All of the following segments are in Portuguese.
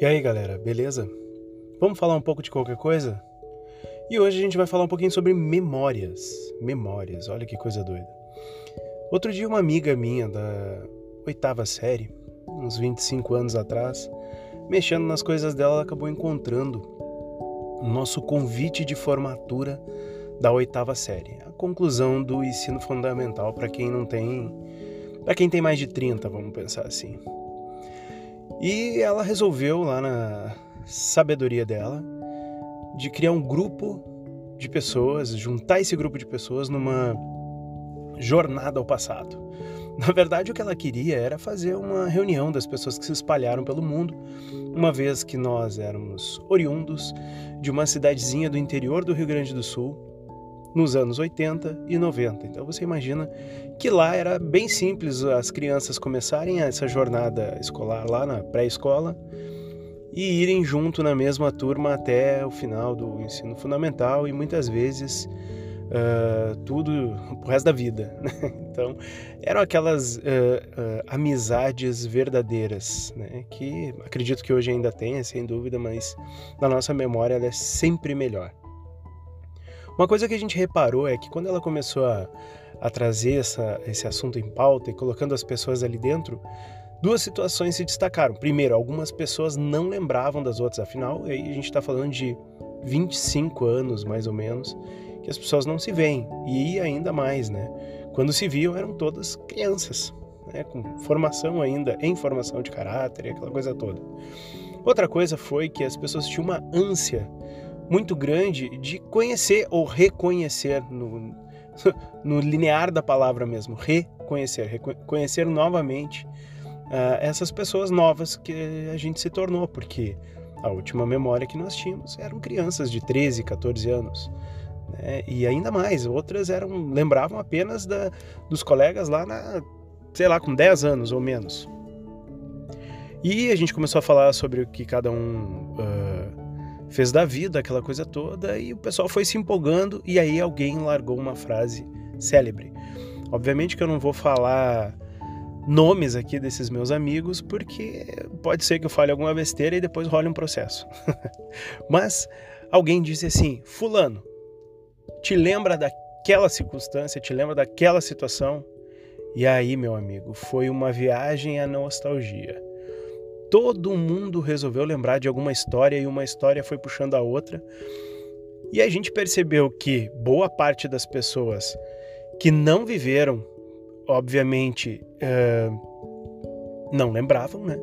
E aí galera, beleza? Vamos falar um pouco de qualquer coisa? E hoje a gente vai falar um pouquinho sobre memórias. Memórias, olha que coisa doida. Outro dia, uma amiga minha da oitava série, uns 25 anos atrás, mexendo nas coisas dela, ela acabou encontrando o nosso convite de formatura da oitava série, a conclusão do ensino fundamental para quem não tem. para quem tem mais de 30, vamos pensar assim. E ela resolveu, lá na sabedoria dela, de criar um grupo de pessoas, juntar esse grupo de pessoas numa jornada ao passado. Na verdade, o que ela queria era fazer uma reunião das pessoas que se espalharam pelo mundo, uma vez que nós éramos oriundos de uma cidadezinha do interior do Rio Grande do Sul, nos anos 80 e 90. Então você imagina que lá era bem simples as crianças começarem essa jornada escolar lá na pré-escola e irem junto na mesma turma até o final do ensino fundamental e muitas vezes uh, tudo pro resto da vida. Né? Então eram aquelas uh, uh, amizades verdadeiras, né? que acredito que hoje ainda tenha, sem dúvida, mas na nossa memória ela é sempre melhor. Uma coisa que a gente reparou é que quando ela começou a, a trazer essa, esse assunto em pauta e colocando as pessoas ali dentro, duas situações se destacaram. Primeiro, algumas pessoas não lembravam das outras, afinal, aí a gente está falando de 25 anos mais ou menos, que as pessoas não se veem. E ainda mais, né? Quando se viam, eram todas crianças, né? com formação ainda, em formação de caráter e aquela coisa toda. Outra coisa foi que as pessoas tinham uma ânsia muito grande de conhecer ou reconhecer no, no linear da palavra mesmo, reconhecer, reconhecer novamente uh, essas pessoas novas que a gente se tornou, porque a última memória que nós tínhamos eram crianças de 13, 14 anos. Né? E ainda mais, outras eram lembravam apenas da, dos colegas lá na, sei lá, com 10 anos ou menos. E a gente começou a falar sobre o que cada um uh, fez da vida, aquela coisa toda, e o pessoal foi se empolgando, e aí alguém largou uma frase célebre. Obviamente que eu não vou falar nomes aqui desses meus amigos, porque pode ser que eu fale alguma besteira e depois role um processo. Mas alguém disse assim: Fulano, te lembra daquela circunstância, te lembra daquela situação? E aí, meu amigo, foi uma viagem à nostalgia todo mundo resolveu lembrar de alguma história e uma história foi puxando a outra. E a gente percebeu que boa parte das pessoas que não viveram, obviamente, uh, não lembravam, né?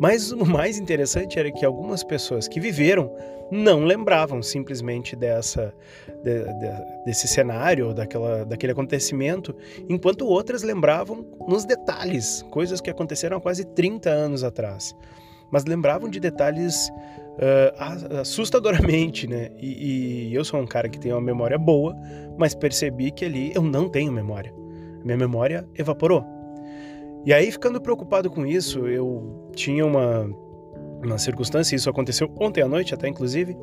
Mas o mais interessante era que algumas pessoas que viveram não lembravam simplesmente dessa, de, de, desse cenário, daquela, daquele acontecimento, enquanto outras lembravam nos detalhes, coisas que aconteceram há quase 30 anos atrás. Mas lembravam de detalhes uh, assustadoramente, né? E, e eu sou um cara que tem uma memória boa, mas percebi que ali eu não tenho memória. Minha memória evaporou. E aí, ficando preocupado com isso, eu tinha uma, uma circunstância, isso aconteceu ontem à noite até, inclusive.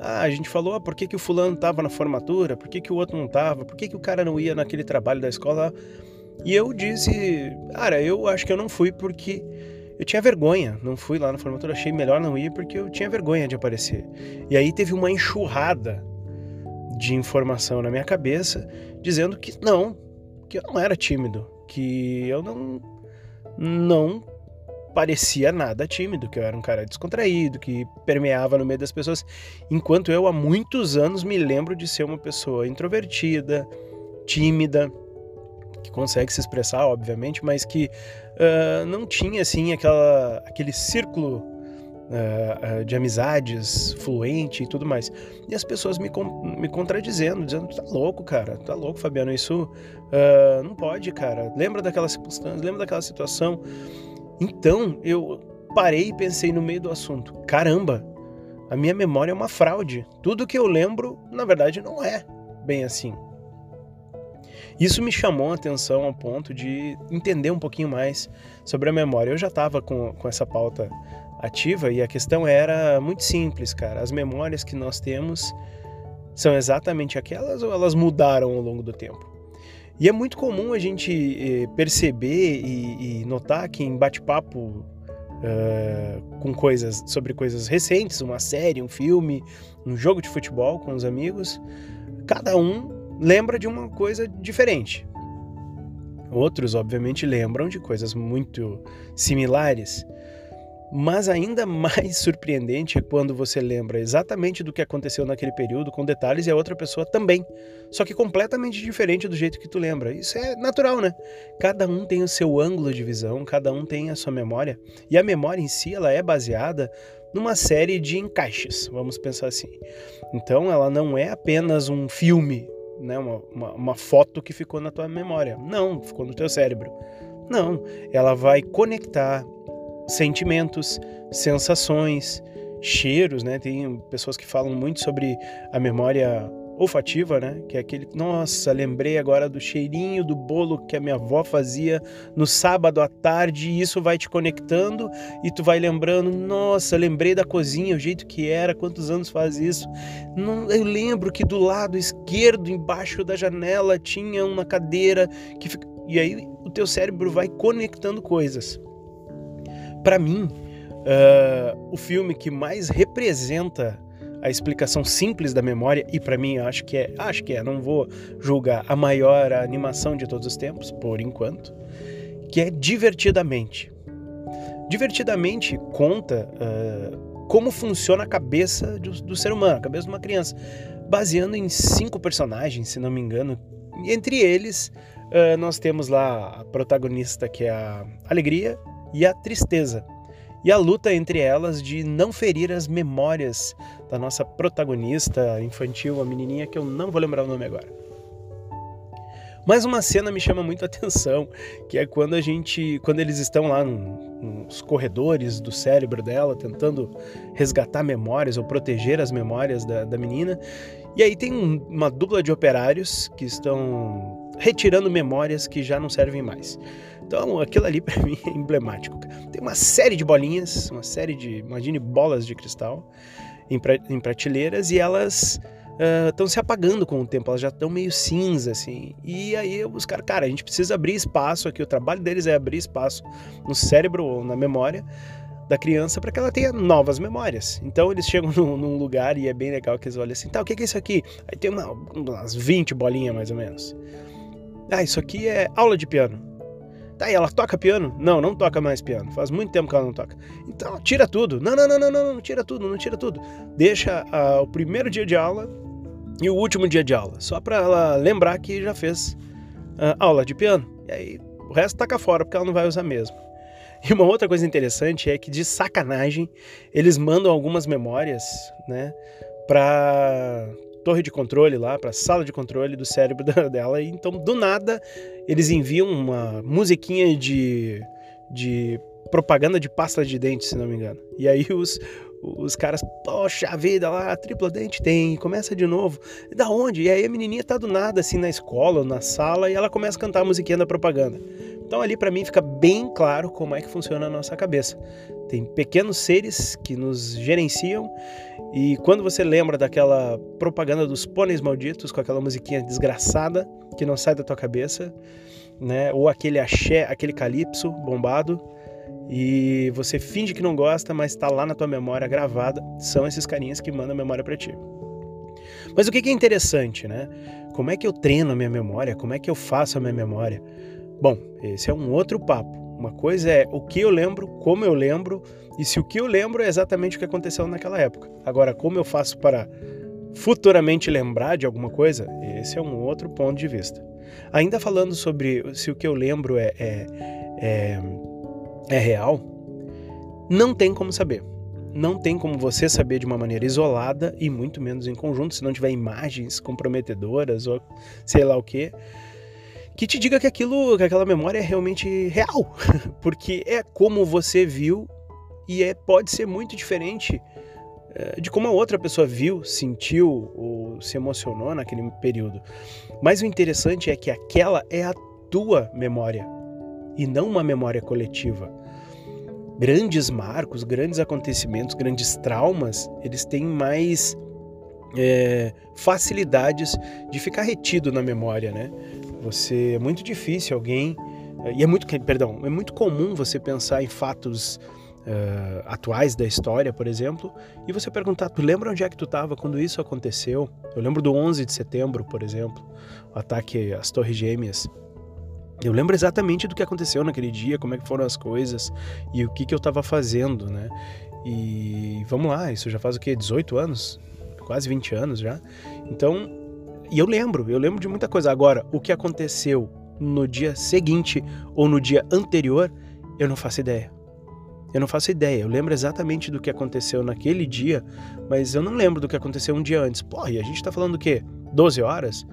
Ah, a gente falou, ah, por que, que o fulano estava na formatura, por que, que o outro não estava, por que, que o cara não ia naquele trabalho da escola. E eu disse, cara, eu acho que eu não fui porque eu tinha vergonha, não fui lá na formatura, achei melhor não ir porque eu tinha vergonha de aparecer. E aí teve uma enxurrada de informação na minha cabeça dizendo que não, que eu não era tímido, que eu não não parecia nada tímido, que eu era um cara descontraído, que permeava no meio das pessoas, enquanto eu há muitos anos me lembro de ser uma pessoa introvertida, tímida, que consegue se expressar, obviamente, mas que uh, não tinha assim aquela, aquele círculo uh, uh, de amizades fluente e tudo mais. E as pessoas me, me contradizendo, dizendo: tá louco, cara, tá louco, Fabiano, isso uh, não pode, cara. Lembra daquela circunstância, lembra daquela situação. Então eu parei e pensei no meio do assunto: caramba, a minha memória é uma fraude. Tudo que eu lembro, na verdade, não é bem assim. Isso me chamou a atenção ao ponto de entender um pouquinho mais sobre a memória. Eu já estava com, com essa pauta ativa e a questão era muito simples, cara. As memórias que nós temos são exatamente aquelas ou elas mudaram ao longo do tempo? E é muito comum a gente eh, perceber e, notar que em bate-papo uh, com coisas sobre coisas recentes, uma série, um filme, um jogo de futebol com os amigos. Cada um lembra de uma coisa diferente. Outros, obviamente, lembram de coisas muito similares. Mas ainda mais surpreendente é quando você lembra exatamente do que aconteceu naquele período, com detalhes, e a outra pessoa também. Só que completamente diferente do jeito que tu lembra. Isso é natural, né? Cada um tem o seu ângulo de visão, cada um tem a sua memória. E a memória em si, ela é baseada numa série de encaixes, vamos pensar assim. Então, ela não é apenas um filme, né? uma, uma, uma foto que ficou na tua memória. Não, ficou no teu cérebro. Não, ela vai conectar sentimentos, sensações, cheiros, né? Tem pessoas que falam muito sobre a memória olfativa, né? Que é aquele, nossa, lembrei agora do cheirinho do bolo que a minha avó fazia no sábado à tarde, e isso vai te conectando e tu vai lembrando, nossa, lembrei da cozinha, o jeito que era, quantos anos faz isso. Não, eu lembro que do lado esquerdo, embaixo da janela, tinha uma cadeira que fica... e aí o teu cérebro vai conectando coisas. Para mim, uh, o filme que mais representa a explicação simples da memória e para mim acho que é, acho que é, não vou julgar a maior animação de todos os tempos, por enquanto, que é Divertidamente. Divertidamente conta uh, como funciona a cabeça do, do, ser humano, a cabeça de uma criança, baseando em cinco personagens, se não me engano. Entre eles, uh, nós temos lá a protagonista que é a Alegria, e a tristeza, e a luta entre elas de não ferir as memórias da nossa protagonista infantil, a menininha que eu não vou lembrar o nome agora. Mas uma cena me chama muito a atenção, que é quando a gente, quando eles estão lá nos corredores do cérebro dela, tentando resgatar memórias ou proteger as memórias da, da menina, e aí tem uma dupla de operários que estão retirando memórias que já não servem mais. Então, aquilo ali para mim é emblemático. Tem uma série de bolinhas, uma série de, imagine, bolas de cristal em, pra, em prateleiras e elas estão uh, se apagando com o tempo, elas já estão meio cinza, assim. E aí os caras, cara, a gente precisa abrir espaço aqui, o trabalho deles é abrir espaço no cérebro ou na memória da criança para que ela tenha novas memórias. Então eles chegam num, num, lugar e é bem legal que eles olham assim, tá, o que é isso aqui? Aí tem uma, umas 20 bolinhas mais ou menos. Ah, isso aqui é aula de piano. Tá, ela toca piano? Não, não toca mais piano. Faz muito tempo que ela não toca. Então, tira tudo. Não, não, não, não, não, não tira tudo, não tira tudo. Deixa uh, o primeiro dia de aula e o último dia de aula. Só para ela lembrar que já fez uh, aula de piano. E aí o resto taca fora, porque ela não vai usar mesmo. E uma outra coisa interessante é que, de sacanagem, eles mandam algumas memórias, né, pra torre de controle lá, pra sala de controle do cérebro dela. E então, do nada, eles enviam uma musiquinha de, de propaganda de pasta de dente, se não me engano. E aí os, os caras, poxa vida, lá, tripla dente tem, começa de novo. Da onde? E aí a menininha tá do nada, assim, na escola, na sala, e ela começa a cantar a musiquinha da propaganda. Então ali para mim fica bem claro como é que funciona a nossa cabeça. Tem pequenos seres que nos gerenciam e quando você lembra daquela propaganda dos pôneis malditos com aquela musiquinha desgraçada que não sai da tua cabeça, né? Ou aquele axé, aquele calypso bombado e você finge que não gosta, mas está lá na tua memória gravada, são esses carinhas que mandam a memória para ti. Mas o que é interessante, né? Como é que eu treino a minha memória? Como é que eu faço a minha memória? Bom, esse é um outro papo. Uma coisa é o que eu lembro, como eu lembro, e se o que eu lembro é exatamente o que aconteceu naquela época. Agora, como eu faço para futuramente lembrar de alguma coisa, esse é um outro ponto de vista. Ainda falando sobre se o que eu lembro é, é, é, é real, não tem como saber. Não tem como você saber de uma maneira isolada e muito menos em conjunto, se não tiver imagens comprometedoras ou sei lá o que que te diga que aquilo, que aquela memória é realmente real, porque é como você viu e é pode ser muito diferente é, de como a outra pessoa viu, sentiu ou se emocionou naquele período. Mas o interessante é que aquela é a tua memória e não uma memória coletiva. Grandes marcos, grandes acontecimentos, grandes traumas, eles têm mais é, facilidades de ficar retido na memória, né? Você é muito difícil alguém e é muito, perdão, é muito comum você pensar em fatos uh, atuais da história, por exemplo, e você perguntar, tu lembra onde é que tu estava quando isso aconteceu? Eu lembro do 11 de setembro, por exemplo, o ataque às Torres Gêmeas. Eu lembro exatamente do que aconteceu naquele dia, como é que foram as coisas e o que, que eu estava fazendo, né? E vamos lá, isso já faz o quê? 18 anos? Quase 20 anos já. Então, e eu lembro, eu lembro de muita coisa. Agora, o que aconteceu no dia seguinte ou no dia anterior, eu não faço ideia. Eu não faço ideia. Eu lembro exatamente do que aconteceu naquele dia, mas eu não lembro do que aconteceu um dia antes. Porra, e a gente tá falando do quê? 12 horas?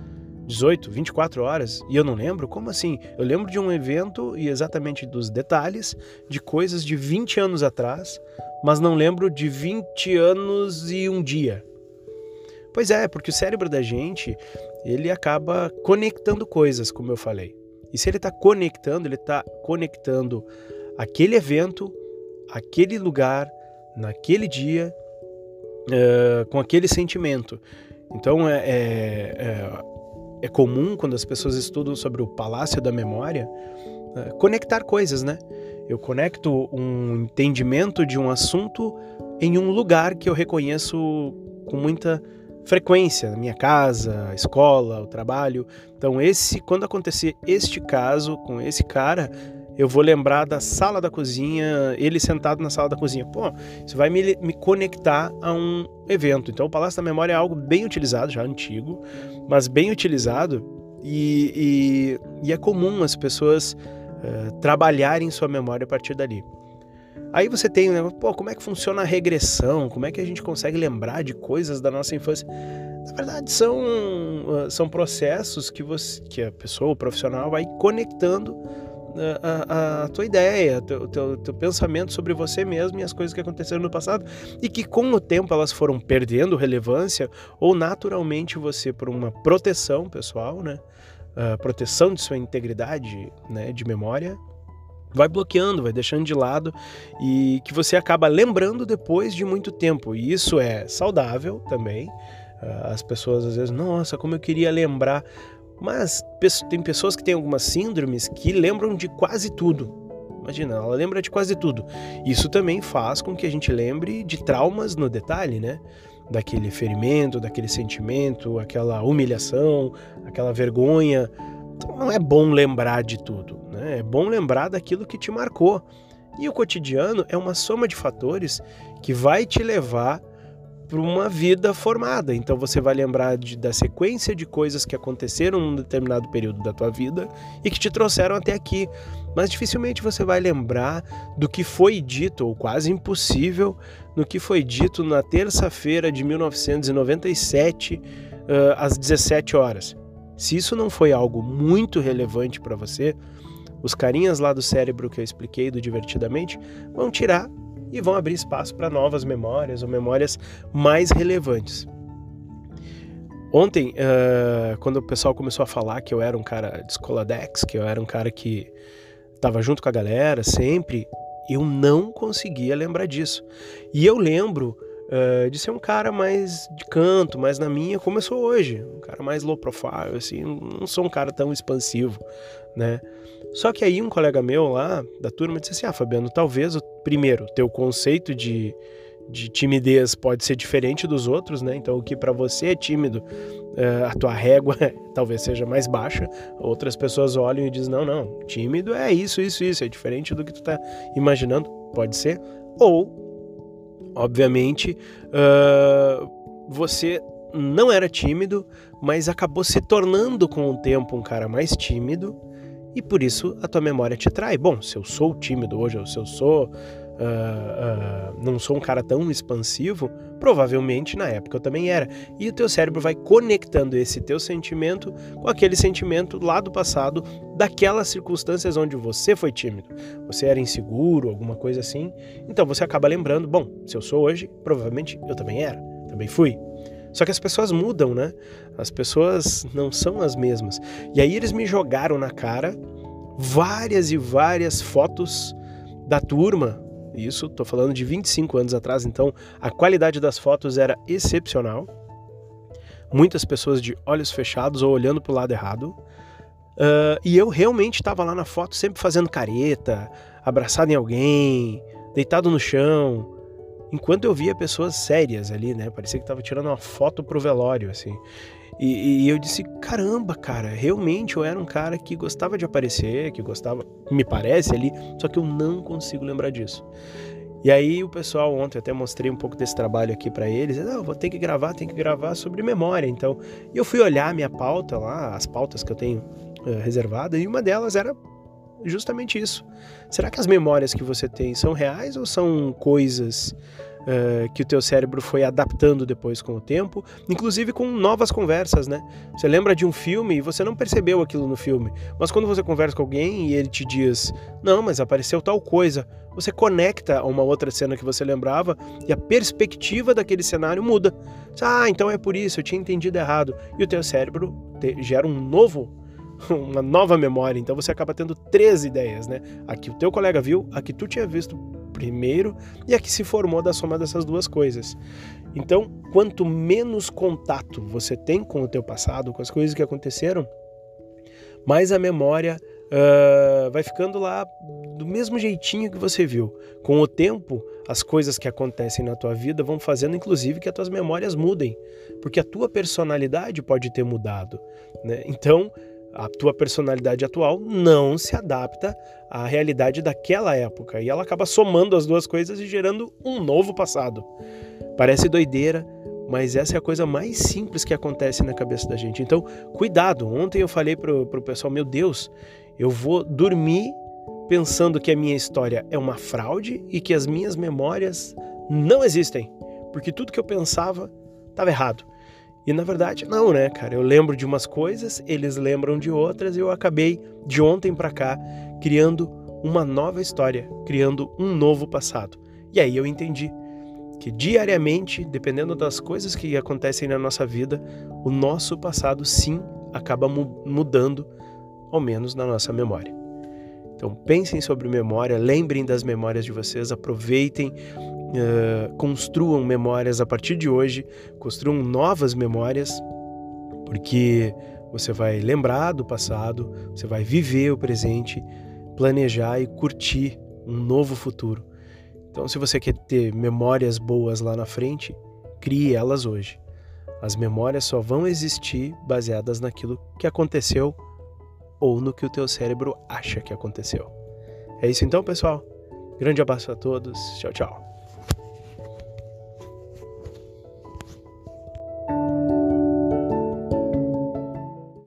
18, 24 horas e eu não lembro? Como assim? Eu lembro de um evento e exatamente dos detalhes de coisas de 20 anos atrás, mas não lembro de 20 anos e um dia. Pois é, porque o cérebro da gente, ele acaba conectando coisas, como eu falei. E se ele está conectando, ele está conectando aquele evento, aquele lugar, naquele dia, uh, com aquele sentimento. Então é, é, é é comum quando as pessoas estudam sobre o palácio da memória é, conectar coisas, né? Eu conecto um entendimento de um assunto em um lugar que eu reconheço com muita frequência, na minha casa, escola, o trabalho. Então, esse, quando acontecer este caso com esse cara, eu vou lembrar da sala da cozinha, ele sentado na sala da cozinha. Pô, isso vai me, me conectar a um evento. Então, o Palácio da Memória é algo bem utilizado, já antigo, mas bem utilizado. E, e, e é comum as pessoas uh, trabalharem sua memória a partir dali. Aí você tem negócio, pô, como é que funciona a regressão? Como é que a gente consegue lembrar de coisas da nossa infância? Na verdade, são, são processos que, você, que a pessoa, o profissional, vai conectando a, a, tua ideia, o teu, teu, teu, pensamento sobre você mesmo e as coisas que aconteceram no passado e que com o tempo elas foram perdendo relevância ou naturalmente você por uma proteção pessoal, né, uh, proteção de sua integridade, né, de memória, vai bloqueando, vai deixando de lado e que você acaba lembrando depois de muito tempo. E isso é saudável também. Uh, as pessoas às vezes, nossa, como eu queria lembrar. Mas tem pessoas que têm algumas síndromes que lembram de quase tudo. Imagina, ela lembra de quase tudo. Isso também faz com que a gente lembre de traumas no detalhe, né? Daquele ferimento, daquele sentimento, aquela humilhação, aquela vergonha. Então não é bom lembrar de tudo, né? É bom lembrar daquilo que te marcou. E o cotidiano é uma soma de fatores que vai te levar para uma vida formada. Então você vai lembrar de, da sequência de coisas que aconteceram num determinado período da tua vida e que te trouxeram até aqui. Mas dificilmente você vai lembrar do que foi dito, ou quase impossível, no que foi dito na terça-feira de 1997, uh, às 17 horas. Se isso não foi algo muito relevante para você, os carinhas lá do cérebro que eu expliquei do Divertidamente vão tirar e vão abrir espaço para novas memórias ou memórias mais relevantes. Ontem, uh, quando o pessoal começou a falar que eu era um cara de escoladex, que eu era um cara que estava junto com a galera sempre, eu não conseguia lembrar disso. E eu lembro uh, de ser um cara mais de canto, mais na minha, como eu sou hoje, um cara mais low profile, assim, não sou um cara tão expansivo, né? Só que aí um colega meu lá da turma disse assim: Ah, Fabiano, talvez, primeiro, teu conceito de, de timidez pode ser diferente dos outros, né? Então, o que para você é tímido, uh, a tua régua talvez seja mais baixa. Outras pessoas olham e dizem: Não, não, tímido é isso, isso, isso, é diferente do que tu tá imaginando. Pode ser. Ou, obviamente, uh, você não era tímido, mas acabou se tornando com o tempo um cara mais tímido e por isso a tua memória te trai. Bom, se eu sou tímido hoje, ou se eu sou. Uh, não sou um cara tão expansivo, provavelmente na época eu também era. E o teu cérebro vai conectando esse teu sentimento com aquele sentimento lá do passado, daquelas circunstâncias onde você foi tímido. Você era inseguro, alguma coisa assim. Então você acaba lembrando: bom, se eu sou hoje, provavelmente eu também era, também fui. Só que as pessoas mudam, né? As pessoas não são as mesmas. E aí eles me jogaram na cara várias e várias fotos da turma. Isso, tô falando de 25 anos atrás, então a qualidade das fotos era excepcional. Muitas pessoas de olhos fechados ou olhando para o lado errado. Uh, e eu realmente estava lá na foto sempre fazendo careta, abraçado em alguém, deitado no chão, enquanto eu via pessoas sérias ali, né? Parecia que tava tirando uma foto pro velório, assim. E, e, eu disse: caramba, cara, realmente eu era um cara que gostava de aparecer, que gostava, me parece ali, só que eu não consigo lembrar disso. E aí o pessoal ontem até mostrei um pouco desse trabalho aqui para eles, não, vou ter que gravar, tem que gravar sobre memória. Então, eu fui olhar minha pauta lá, as pautas que eu tenho uh, reservadas, e uma delas era justamente isso. Será que as memórias que você tem são reais ou são coisas uh, que o teu cérebro foi adaptando depois com o tempo, inclusive com novas conversas, né? Você lembra de um filme e você não percebeu aquilo no filme, mas quando você conversa com alguém e ele te diz, não, mas apareceu tal coisa, você conecta a uma outra cena que você lembrava e a perspectiva daquele cenário muda. Ah, então é por isso, eu tinha entendido errado. E o teu cérebro te, gera um novo uma nova memória, então você acaba tendo três ideias, né? A que o teu colega viu, a que tu tinha visto primeiro e a que se formou da soma dessas duas coisas. Então, quanto menos contato você tem com o teu passado, com as coisas que aconteceram, mais a memória uh, vai ficando lá do mesmo jeitinho que você viu. Com o tempo, as coisas que acontecem na tua vida vão fazendo, inclusive, que as tuas memórias mudem, porque a tua personalidade pode ter mudado. Né? Então, a tua personalidade atual não se adapta à realidade daquela época e ela acaba somando as duas coisas e gerando um novo passado. Parece doideira, mas essa é a coisa mais simples que acontece na cabeça da gente. Então, cuidado. Ontem eu falei pro, pro pessoal, meu Deus, eu vou dormir pensando que a minha história é uma fraude e que as minhas memórias não existem, porque tudo que eu pensava estava errado. E na verdade, não, né, cara? Eu lembro de umas coisas, eles lembram de outras e eu acabei de ontem para cá criando uma nova história, criando um novo passado. E aí eu entendi que diariamente, dependendo das coisas que acontecem na nossa vida, o nosso passado sim acaba mudando, ao menos na nossa memória. Então pensem sobre memória, lembrem das memórias de vocês, aproveitem uh, construam memórias a partir de hoje, construam novas memórias, porque você vai lembrar do passado, você vai viver o presente, planejar e curtir um novo futuro. Então, se você quer ter memórias boas lá na frente, crie elas hoje. As memórias só vão existir baseadas naquilo que aconteceu ou no que o teu cérebro acha que aconteceu. É isso então, pessoal. Grande abraço a todos. Tchau, tchau.